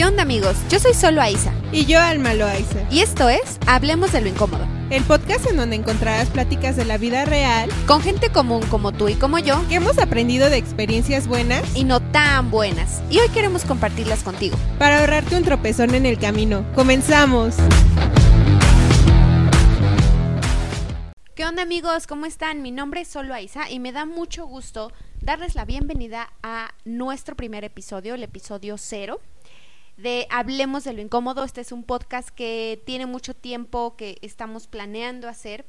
¿Qué onda amigos? Yo soy solo Aiza. Y yo Alma Loaiza. Y esto es Hablemos de lo Incómodo. El podcast en donde encontrarás pláticas de la vida real. Con gente común como tú y como yo. Que hemos aprendido de experiencias buenas. Y no tan buenas. Y hoy queremos compartirlas contigo. Para ahorrarte un tropezón en el camino. ¡Comenzamos! ¿Qué onda amigos? ¿Cómo están? Mi nombre es Solo Aiza y me da mucho gusto darles la bienvenida a nuestro primer episodio, el episodio cero de Hablemos de lo Incómodo. Este es un podcast que tiene mucho tiempo que estamos planeando hacer.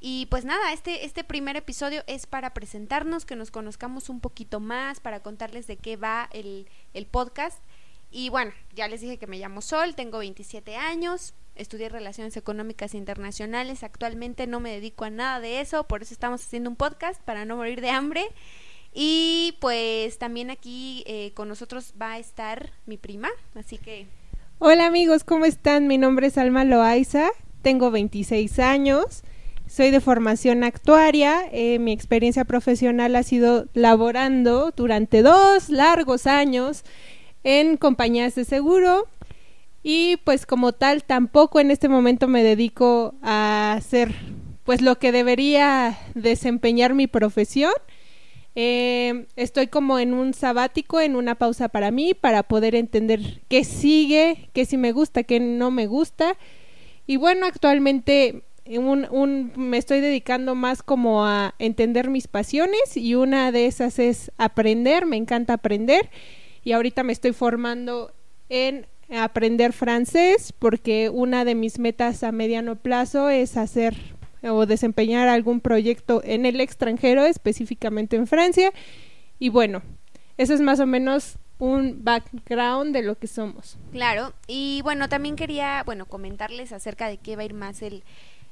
Y pues nada, este, este primer episodio es para presentarnos, que nos conozcamos un poquito más, para contarles de qué va el, el podcast. Y bueno, ya les dije que me llamo Sol, tengo 27 años, estudié Relaciones Económicas Internacionales, actualmente no me dedico a nada de eso, por eso estamos haciendo un podcast para no morir de hambre. Y pues también aquí eh, con nosotros va a estar mi prima, así que... Hola amigos, ¿cómo están? Mi nombre es Alma Loaiza, tengo 26 años, soy de formación actuaria, eh, mi experiencia profesional ha sido laborando durante dos largos años en compañías de seguro y pues como tal tampoco en este momento me dedico a hacer pues lo que debería desempeñar mi profesión eh, estoy como en un sabático, en una pausa para mí, para poder entender qué sigue, qué sí me gusta, qué no me gusta. Y bueno, actualmente un, me estoy dedicando más como a entender mis pasiones y una de esas es aprender, me encanta aprender y ahorita me estoy formando en aprender francés porque una de mis metas a mediano plazo es hacer o desempeñar algún proyecto en el extranjero, específicamente en Francia. Y bueno, eso es más o menos un background de lo que somos. Claro, y bueno, también quería, bueno, comentarles acerca de qué va a ir más el,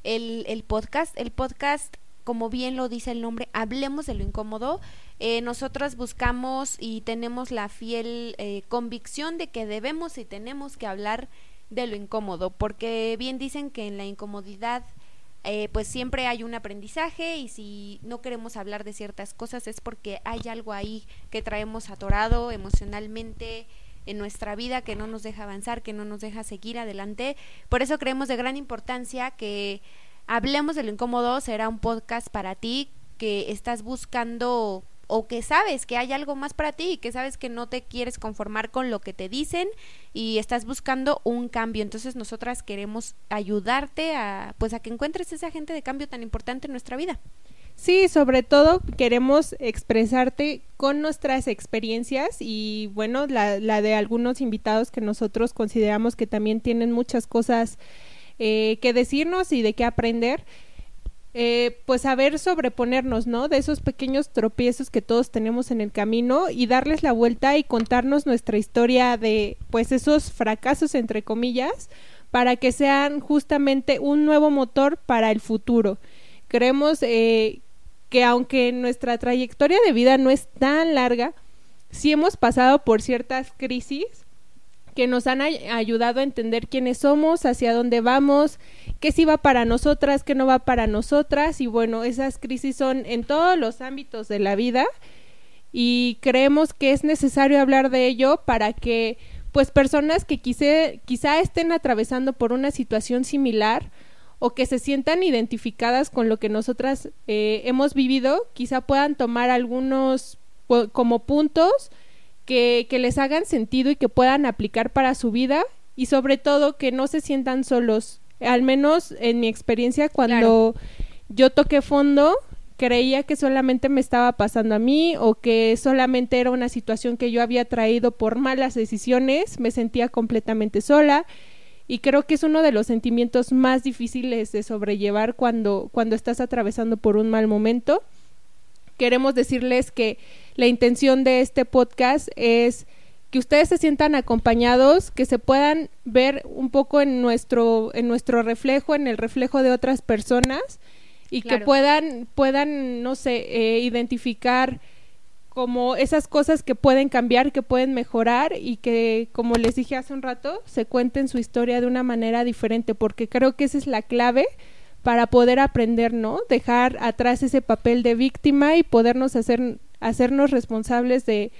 el, el podcast. El podcast, como bien lo dice el nombre, hablemos de lo incómodo. Eh, nosotras buscamos y tenemos la fiel eh, convicción de que debemos y tenemos que hablar de lo incómodo, porque bien dicen que en la incomodidad eh, pues siempre hay un aprendizaje y si no queremos hablar de ciertas cosas es porque hay algo ahí que traemos atorado emocionalmente en nuestra vida que no nos deja avanzar, que no nos deja seguir adelante. Por eso creemos de gran importancia que hablemos de lo incómodo, será un podcast para ti que estás buscando o que sabes que hay algo más para ti y que sabes que no te quieres conformar con lo que te dicen y estás buscando un cambio. Entonces nosotras queremos ayudarte a pues a que encuentres ese agente de cambio tan importante en nuestra vida. Sí, sobre todo queremos expresarte con nuestras experiencias y bueno, la, la de algunos invitados que nosotros consideramos que también tienen muchas cosas eh, que decirnos y de qué aprender eh, pues saber sobreponernos, ¿no? De esos pequeños tropiezos que todos tenemos en el camino y darles la vuelta y contarnos nuestra historia de, pues, esos fracasos, entre comillas, para que sean justamente un nuevo motor para el futuro. Creemos eh, que aunque nuestra trayectoria de vida no es tan larga, sí hemos pasado por ciertas crisis que nos han ayudado a entender quiénes somos, hacia dónde vamos, qué sí va para nosotras, qué no va para nosotras y bueno, esas crisis son en todos los ámbitos de la vida y creemos que es necesario hablar de ello para que pues personas que quizá estén atravesando por una situación similar o que se sientan identificadas con lo que nosotras eh, hemos vivido, quizá puedan tomar algunos como puntos que, que les hagan sentido y que puedan aplicar para su vida y sobre todo que no se sientan solos. Al menos en mi experiencia cuando yo toqué fondo, creía que solamente me estaba pasando a mí o que solamente era una situación que yo había traído por malas decisiones, me sentía completamente sola y creo que es uno de los sentimientos más difíciles de sobrellevar cuando, cuando estás atravesando por un mal momento. Queremos decirles que la intención de este podcast es que ustedes se sientan acompañados, que se puedan ver un poco en nuestro, en nuestro reflejo, en el reflejo de otras personas y que puedan, puedan, no sé, eh, identificar como esas cosas que pueden cambiar, que pueden mejorar y que, como les dije hace un rato, se cuenten su historia de una manera diferente, porque creo que esa es la clave para poder aprender, ¿no? Dejar atrás ese papel de víctima y podernos hacer hacernos responsables de,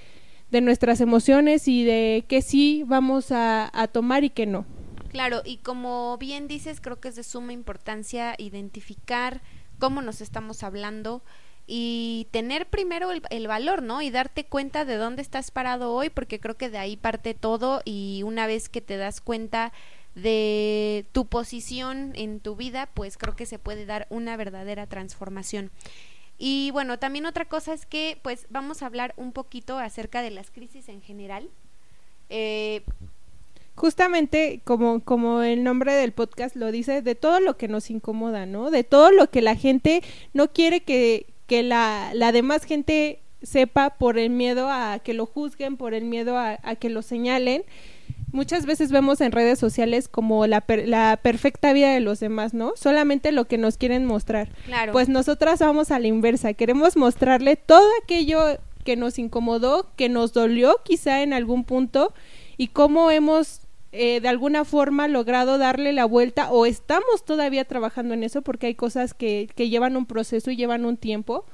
de nuestras emociones y de qué sí vamos a, a tomar y qué no. Claro, y como bien dices, creo que es de suma importancia identificar cómo nos estamos hablando y tener primero el, el, valor, ¿no? Y darte cuenta de dónde estás parado hoy, porque creo que de ahí parte todo y una vez que te das cuenta de tu posición en tu vida, pues creo que se puede dar una verdadera transformación. Y bueno, también otra cosa es que pues vamos a hablar un poquito acerca de las crisis en general. Eh, Justamente como, como el nombre del podcast lo dice, de todo lo que nos incomoda, ¿no? De todo lo que la gente no quiere que, que la, la demás gente sepa por el miedo a que lo juzguen, por el miedo a, a que lo señalen muchas veces vemos en redes sociales como la, la perfecta vida de los demás, ¿no? Solamente lo que nos quieren mostrar. Claro. Pues nosotras vamos a la inversa, queremos mostrarle todo aquello que nos incomodó, que nos dolió quizá en algún punto y cómo hemos eh, de alguna forma logrado darle la vuelta o estamos todavía trabajando en eso porque hay cosas que, que llevan un proceso y llevan un tiempo.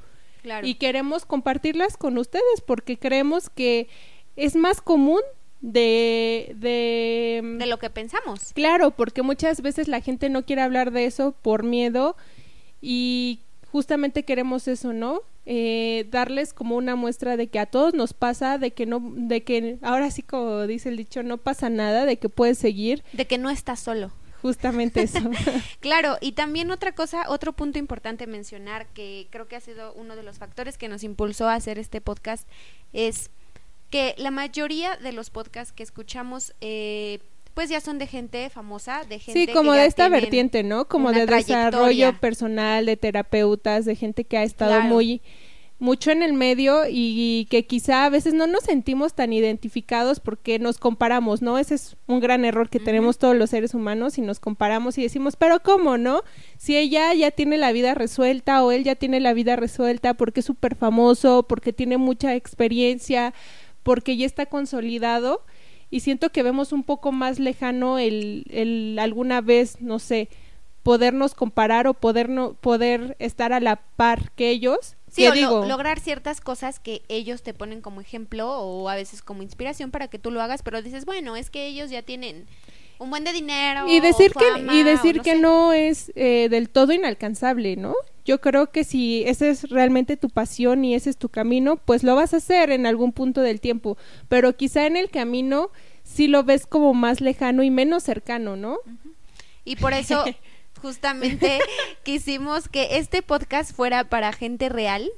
Claro. Y queremos compartirlas con ustedes porque creemos que es más común de, de... De lo que pensamos. Claro, porque muchas veces la gente no quiere hablar de eso por miedo y justamente queremos eso, ¿no? Eh, darles como una muestra de que a todos nos pasa, de que no, de que ahora sí como dice el dicho, no pasa nada, de que puedes seguir. De que no estás solo. Justamente eso. claro, y también otra cosa, otro punto importante mencionar que creo que ha sido uno de los factores que nos impulsó a hacer este podcast es que la mayoría de los podcasts que escuchamos eh, pues ya son de gente famosa, de gente Sí, como que de esta vertiente, ¿no? Como de desarrollo personal, de terapeutas, de gente que ha estado Claro. muy mucho en el medio y que quizá a veces no nos sentimos tan identificados porque nos comparamos, ¿no? Ese es un gran error que tenemos todos los seres humanos y nos comparamos y decimos, pero ¿cómo, no? Si ella ya tiene la vida resuelta o él ya tiene la vida resuelta porque es súper famoso, porque tiene mucha experiencia, porque ya está consolidado y siento que vemos un poco más lejano el, el alguna vez, no sé, podernos comparar o poder, no, poder estar a la par que ellos. Sí, o lo- digo, lograr ciertas cosas que ellos te ponen como ejemplo o a veces como inspiración para que tú lo hagas, pero dices, bueno, es que ellos ya tienen un buen de dinero. y decir que y decir no que sé. no es eh, del todo inalcanzable no yo creo que si esa es realmente tu pasión y ese es tu camino pues lo vas a hacer en algún punto del tiempo. Pero quizá en el camino sí lo ves como más lejano y menos cercano no Y por eso justamente quisimos que este podcast fuera para gente real,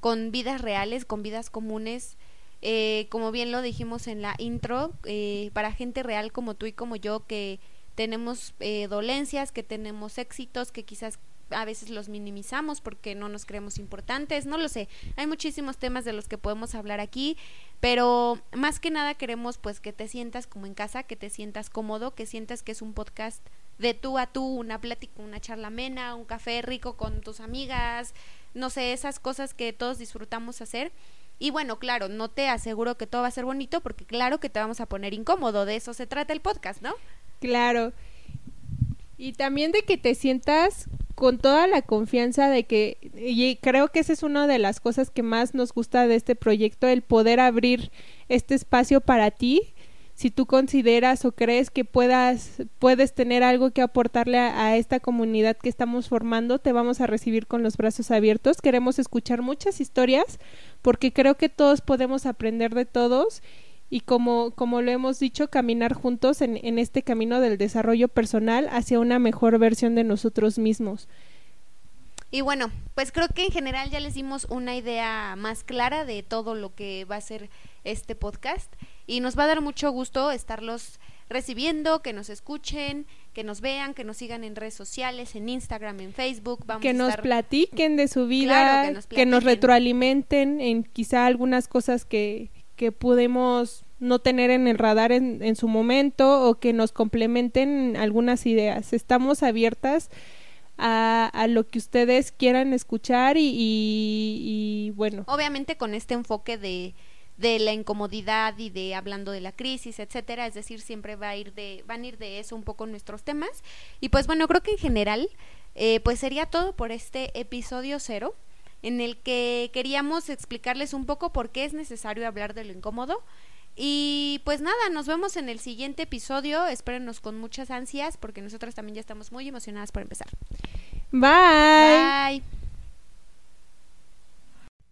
con vidas reales, con vidas comunes, eh, como bien lo dijimos en la intro, eh, para gente real como tú y como yo que tenemos eh, dolencias, que tenemos éxitos, que quizás a veces los minimizamos porque no nos creemos importantes, no lo sé. Hay muchísimos temas de los que podemos hablar aquí, pero más que nada queremos pues que te sientas como en casa, que te sientas cómodo, que sientas que es un podcast de tú a tú, una plática, una charla amena, un café rico con tus amigas, no sé, esas cosas que todos disfrutamos hacer. Y bueno, claro, no te aseguro que todo va a ser bonito porque claro que te vamos a poner incómodo, de eso se trata el podcast, ¿no? Claro. Y también de que te sientas con toda la confianza de que, y creo que esa es una de las cosas que más nos gusta de este proyecto, el poder abrir este espacio para ti, si tú consideras o crees que puedas, puedes tener algo que aportarle a, a esta comunidad que estamos formando, te vamos a recibir con los brazos abiertos. Queremos escuchar muchas historias porque creo que todos podemos aprender de todos y como, como lo hemos dicho, caminar juntos en, en este camino del desarrollo personal hacia una mejor versión de nosotros mismos. Y bueno, pues creo que en general ya les dimos una idea más clara de todo lo que va a ser este podcast y nos va a dar mucho gusto estarlos recibiendo, que nos escuchen, que nos vean, que nos sigan en redes sociales, en Instagram, en Facebook. Vamos que a nos platiquen de su vida, Claro, que que, nos retroalimenten en quizá algunas cosas que, que pudimos no tener en el radar en, su momento o que nos complementen algunas ideas. Estamos abiertas a, a lo que ustedes quieran escuchar y, y, y bueno. Obviamente con este enfoque de, de la incomodidad y de hablando de la crisis, etcétera, es decir, siempre va a ir de, van a ir de eso un poco nuestros temas. Y pues bueno, creo que en general, eh, pues sería todo por este episodio cero. En el que queríamos explicarles un poco por qué es necesario hablar de lo incómodo. Y pues nada, nos vemos en el siguiente episodio. Espérenos con muchas ansias porque nosotras también ya estamos muy emocionadas por empezar. Bye. Bye.